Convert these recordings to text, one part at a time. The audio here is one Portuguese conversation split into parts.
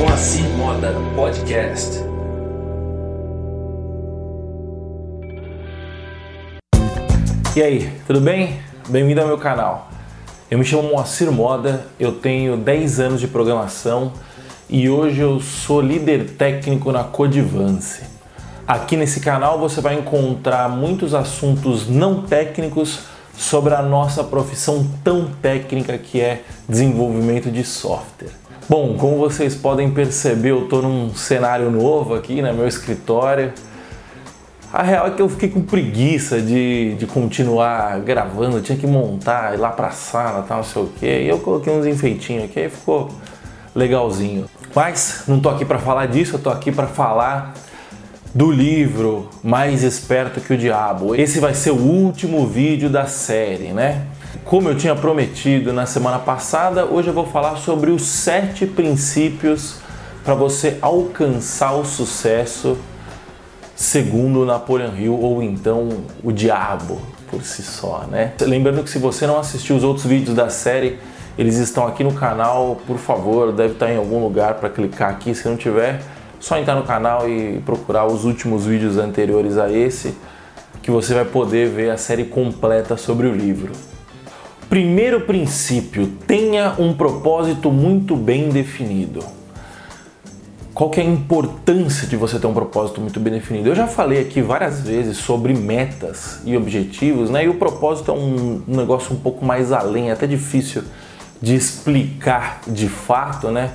Moacir Moda Podcast. E aí, tudo bem? Bem-vindo ao meu canal. Eu me chamo Moacir Moda, eu tenho 10 anos de programação e hoje eu sou líder técnico na Codivance. Aqui nesse canal você vai encontrar muitos assuntos não técnicos sobre a nossa profissão tão técnica que é desenvolvimento de software. Bom, como vocês podem perceber, eu estou num cenário novo aqui, né, meu escritório. A real é que eu fiquei com preguiça de, de continuar gravando, eu tinha que montar, ir lá pra sala, tal, não sei o que. E eu coloquei uns enfeitinhos aqui, aí ficou legalzinho. Mas não tô aqui para falar disso, eu tô aqui para falar do livro Mais Esperto que o Diabo. Esse vai ser o último vídeo da série, né? Como eu tinha prometido na semana passada, hoje eu vou falar sobre os sete princípios para você alcançar o sucesso segundo Napoleon Hill ou então o diabo por si só, né? Lembrando que se você não assistiu os outros vídeos da série, eles estão aqui no canal, por favor, deve estar em algum lugar para clicar aqui, se não tiver, só entrar no canal e procurar os últimos vídeos anteriores a esse, que você vai poder ver a série completa sobre o livro. Primeiro princípio, tenha um propósito muito bem definido qual que é a importância de você ter um propósito muito bem definido? Eu já falei aqui várias vezes sobre metas e objetivos, né? E o propósito é um, negócio um pouco mais além, é até difícil de explicar de fato, né?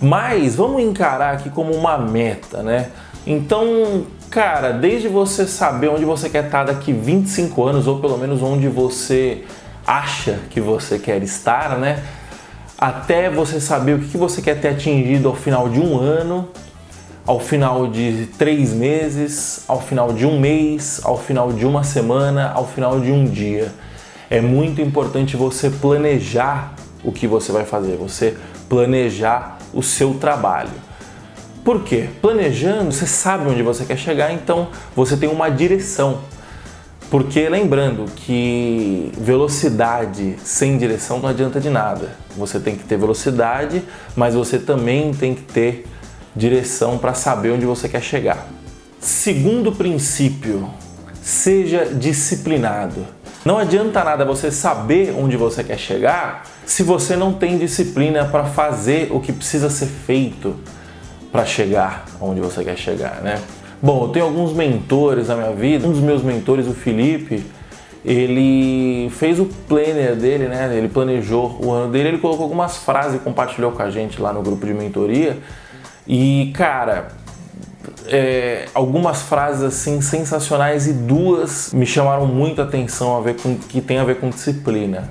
Mas vamos encarar aqui como uma meta, né? Então, cara, desde você saber onde você quer estar daqui 25 anos, ou pelo menos onde você acha que você quer estar, né? até você saber o que você quer ter atingido ao final de um ano, ao final de três meses, ao final de um mês, ao final de uma semana, ao final de um dia. É muito importante você planejar o que você vai fazer, você planejar o seu trabalho. Por quê? Planejando, você sabe onde você quer chegar, então você tem uma direção. Porque lembrando que velocidade sem direção não adianta de nada. Você tem que ter velocidade, mas você também tem que ter direção para saber onde você quer chegar. Segundo princípio, seja disciplinado. Não adianta nada você saber onde você quer chegar se você não tem disciplina para fazer o que precisa ser feito para chegar onde você quer chegar, né? Bom, eu tenho alguns mentores na minha vida. Um dos meus mentores, o Felipe, ele fez o planner dele, né? Ele planejou o ano dele, ele colocou algumas frases e compartilhou com a gente lá no grupo de mentoria. E, cara, é, algumas frases assim sensacionais e duas me chamaram muito a atenção a ver com que tem a ver com disciplina.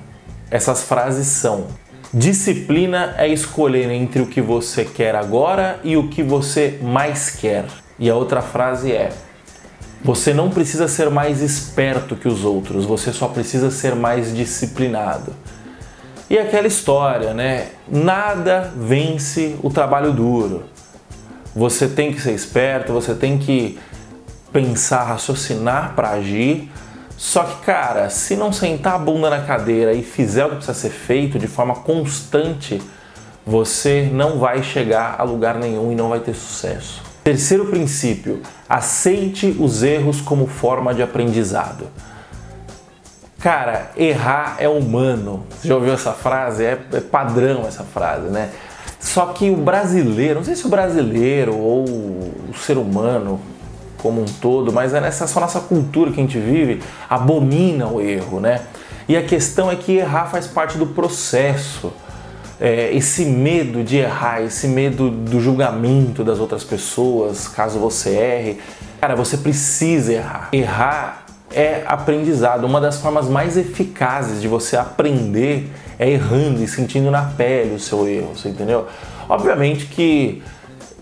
Essas frases são: disciplina é escolher entre o que você quer agora e o que você mais quer. E a outra frase é: Você não precisa ser mais esperto que os outros, você só precisa ser mais disciplinado. E aquela história, né? Nada vence o trabalho duro. Você tem que ser esperto, você tem que pensar, raciocinar para agir. Só que, cara, se não sentar a bunda na cadeira e fizer o que precisa ser feito de forma constante, você não vai chegar a lugar nenhum e não vai ter sucesso. Terceiro princípio: aceite os erros como forma de aprendizado. Cara, errar é humano. Você já ouviu essa frase? É, é, padrão essa frase, né? Só que o brasileiro, não sei se o brasileiro ou o ser humano como um todo, mas é nessa só nossa cultura que a gente vive, abomina o erro, né? E a questão é que errar faz parte do processo é, esse medo de errar, esse medo do julgamento das outras pessoas, caso você erre. Cara, você precisa errar. Errar é aprendizado. Uma das formas mais eficazes de você aprender é errando e sentindo na pele o seu erro, você entendeu? Obviamente que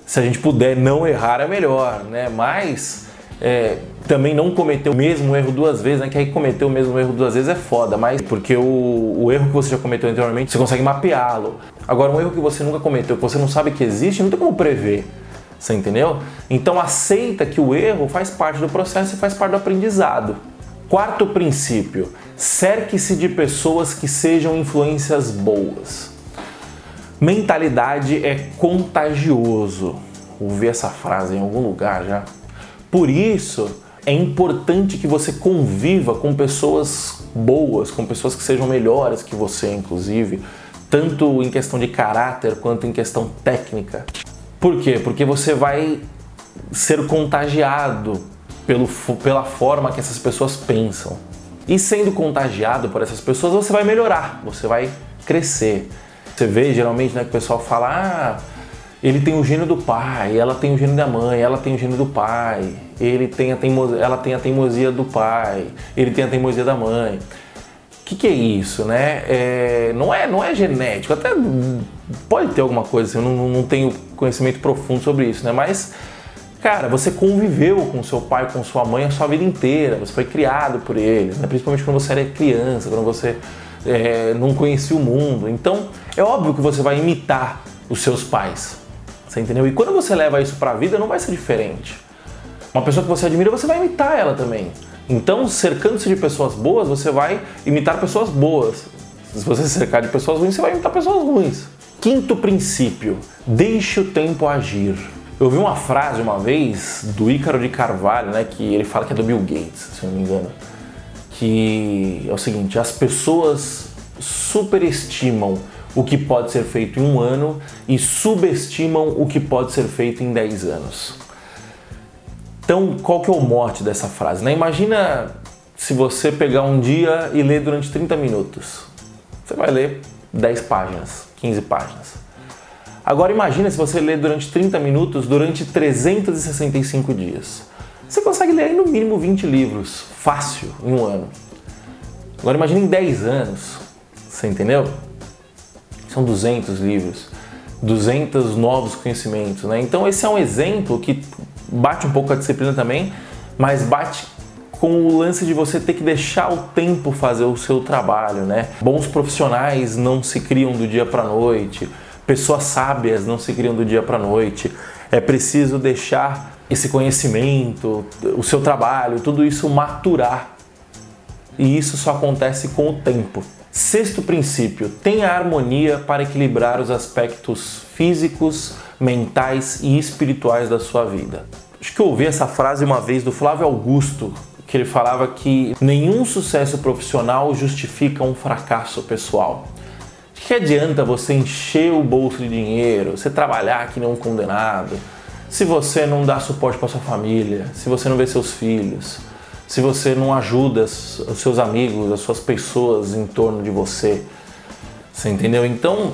se a gente puder não errar é melhor, né? Mas é, também não cometer o mesmo erro duas vezes, né? Que aí cometer o mesmo erro duas vezes é foda, mas porque o, o erro que você já cometeu anteriormente, você consegue mapeá-lo. Agora, um erro que você nunca cometeu, que você não sabe que existe, não tem como prever. Você entendeu? Então aceita que o erro faz parte do processo e faz parte do aprendizado. Quarto princípio: cerque-se de pessoas que sejam influências boas. Mentalidade é contagioso. Ouvi essa frase em algum lugar já. Por isso, é importante que você conviva com pessoas boas, com pessoas que sejam melhores que você, inclusive, tanto em questão de caráter quanto em questão técnica. Por quê? Porque você vai ser contagiado pelo, pela forma que essas pessoas pensam. E sendo contagiado por essas pessoas, você vai melhorar, você vai crescer. Você vê geralmente né, que o pessoal fala: ah, ele tem o gênio do pai, ela tem o gênio da mãe, ela tem o gênio do pai, ele tem a teimosia, ela tem a teimosia do pai, ele tem a teimosia da mãe. O que, que é isso, né? É, não, é, não é genético, até pode ter alguma coisa assim, eu não, não tenho conhecimento profundo sobre isso, né? Mas, cara, você conviveu com seu pai, com sua mãe a sua vida inteira, você foi criado por eles, né? principalmente quando você era criança, quando você é, não conhecia o mundo. Então, é óbvio que você vai imitar os seus pais. Você entendeu? E quando você leva isso para a vida, não vai ser diferente. Uma pessoa que você admira, você vai imitar ela também. Então, cercando-se de pessoas boas, você vai imitar pessoas boas. Se você se cercar de pessoas ruins, você vai imitar pessoas ruins. Quinto princípio: deixe o tempo agir. Eu vi uma frase uma vez do Ícaro de Carvalho, né, que ele fala que é do Bill Gates, se eu não me engano que é o seguinte: as pessoas superestimam o que pode ser feito em um ano e subestimam o que pode ser feito em 10 anos. Então, qual que é o mote dessa frase? Né? Imagina se você pegar um dia e ler durante 30 minutos. Você vai ler 10 páginas, 15 páginas. Agora imagina se você ler durante 30 minutos durante 365 dias. Você consegue ler no mínimo 20 livros, fácil, em um ano. Agora imagine em 10 anos, você entendeu? São 200 livros, 200 novos conhecimentos, né? Então esse é um exemplo que bate um pouco a disciplina também, mas bate com o lance de você ter que deixar o tempo fazer o seu trabalho, né? Bons profissionais não se criam do dia para noite, pessoas sábias não se criam do dia para noite. É preciso deixar esse conhecimento, o seu trabalho, tudo isso maturar. E isso só acontece com o tempo. Sexto princípio: tenha harmonia para equilibrar os aspectos físicos, mentais e espirituais da sua vida. Acho que eu ouvi essa frase uma vez do Flávio Augusto, que ele falava que nenhum sucesso profissional justifica um fracasso pessoal. que adianta você encher o bolso de dinheiro, você trabalhar que nem um condenado, se você não dá suporte para sua família, se você não vê seus filhos, se você não ajuda os seus amigos, as suas pessoas em torno de você, você entendeu? Então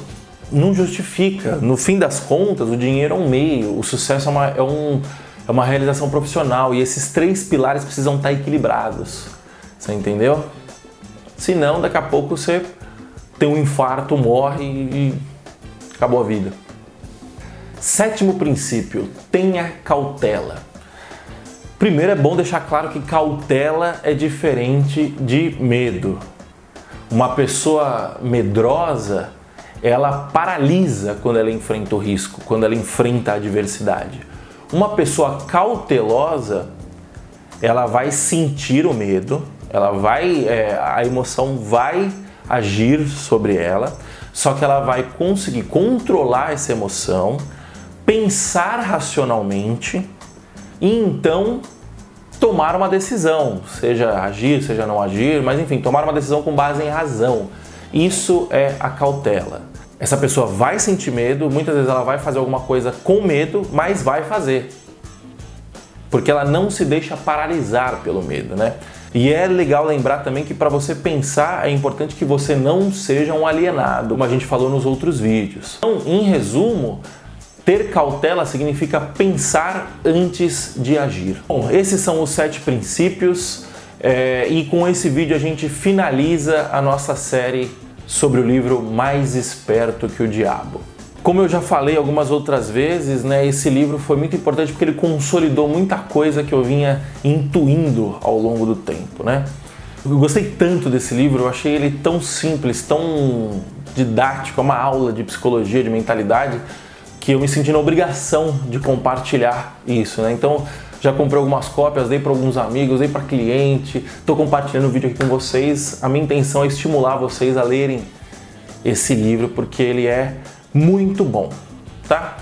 não justifica. No fim das contas, o dinheiro é um meio, o sucesso é uma, é um, é uma realização profissional e esses três pilares precisam estar equilibrados. Você entendeu? Senão, daqui a pouco você tem um infarto, morre e acabou a vida. Sétimo princípio: tenha cautela. Primeiro é bom deixar claro que cautela é diferente de medo. Uma pessoa medrosa, ela paralisa quando ela enfrenta o risco, quando ela enfrenta a adversidade. Uma pessoa cautelosa, ela vai sentir o medo, ela vai, é, a emoção vai agir sobre ela, só que ela vai conseguir controlar essa emoção pensar racionalmente e então tomar uma decisão, seja agir, seja não agir, mas enfim, tomar uma decisão com base em razão. Isso é a cautela. Essa pessoa vai sentir medo, muitas vezes ela vai fazer alguma coisa com medo, mas vai fazer. Porque ela não se deixa paralisar pelo medo, né? E é legal lembrar também que para você pensar é importante que você não seja um alienado, como a gente falou nos outros vídeos. Então, em resumo, ter cautela significa pensar antes de agir. Bom, esses são os sete princípios é, e com esse vídeo a gente finaliza a nossa série sobre o livro Mais Esperto que o Diabo. Como eu já falei algumas outras vezes, né, esse livro foi muito importante porque ele consolidou muita coisa que eu vinha intuindo ao longo do tempo, né? Eu gostei tanto desse livro, eu achei ele tão simples, tão didático, é uma aula de psicologia, de mentalidade, que eu me senti na obrigação de compartilhar isso, né? Então, já comprei algumas cópias, dei para alguns amigos, dei para cliente, estou compartilhando o vídeo aqui com vocês. A minha intenção é estimular vocês a lerem esse livro porque ele é muito bom, tá?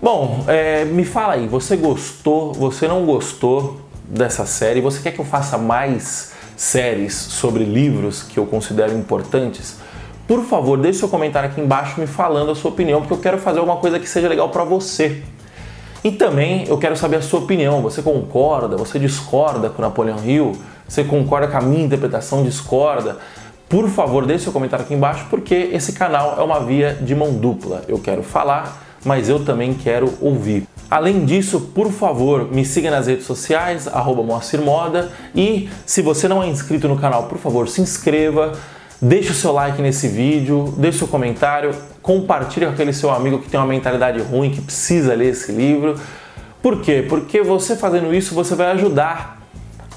Bom, é, me fala aí, você gostou, você não gostou dessa série? Você quer que eu faça mais séries sobre livros que eu considero importantes? Por favor, deixe seu comentário aqui embaixo me falando a sua opinião, porque eu quero fazer alguma coisa que seja legal para você. E também eu quero saber a sua opinião. Você concorda? Você discorda com Napoleão Hill? Você concorda com a minha interpretação? Discorda? Por favor, deixe seu comentário aqui embaixo, porque esse canal é uma via de mão dupla. Eu quero falar, mas eu também quero ouvir. Além disso, por favor, me siga nas redes sociais, arroba Moacir Moda, e se você não é inscrito no canal, por favor, se inscreva, deixe o seu like nesse vídeo, deixe o seu comentário, compartilhe com aquele seu amigo que tem uma mentalidade ruim, que precisa ler esse livro. Por quê? Porque você fazendo isso, você vai ajudar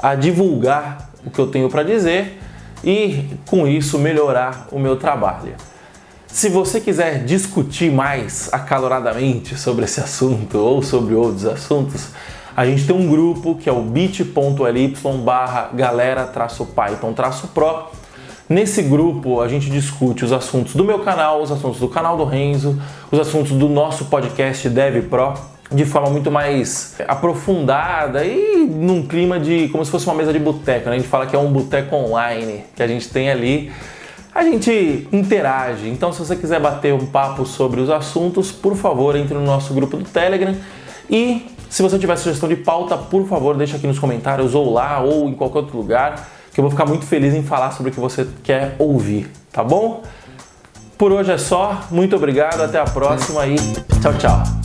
a divulgar o que eu tenho para dizer e com isso melhorar o meu trabalho. Se você quiser discutir mais acaloradamente sobre esse assunto ou sobre outros assuntos, a gente tem um grupo que é o bit.ly barra galera-python-pro. Nesse grupo a gente discute os assuntos do meu canal, os assuntos do canal do Renzo, os assuntos do nosso podcast Dev Pro de forma muito mais aprofundada e num clima de como se fosse uma mesa de boteco. Né? A gente fala que é um boteco online que a gente tem ali a gente interage. Então, se você quiser bater um papo sobre os assuntos, por favor, entre no nosso grupo do Telegram. E se você tiver sugestão de pauta, por favor, deixa aqui nos comentários ou lá ou em qualquer outro lugar, que eu vou ficar muito feliz em falar sobre o que você quer ouvir, tá bom? Por hoje é só. Muito obrigado, até a próxima e tchau, tchau.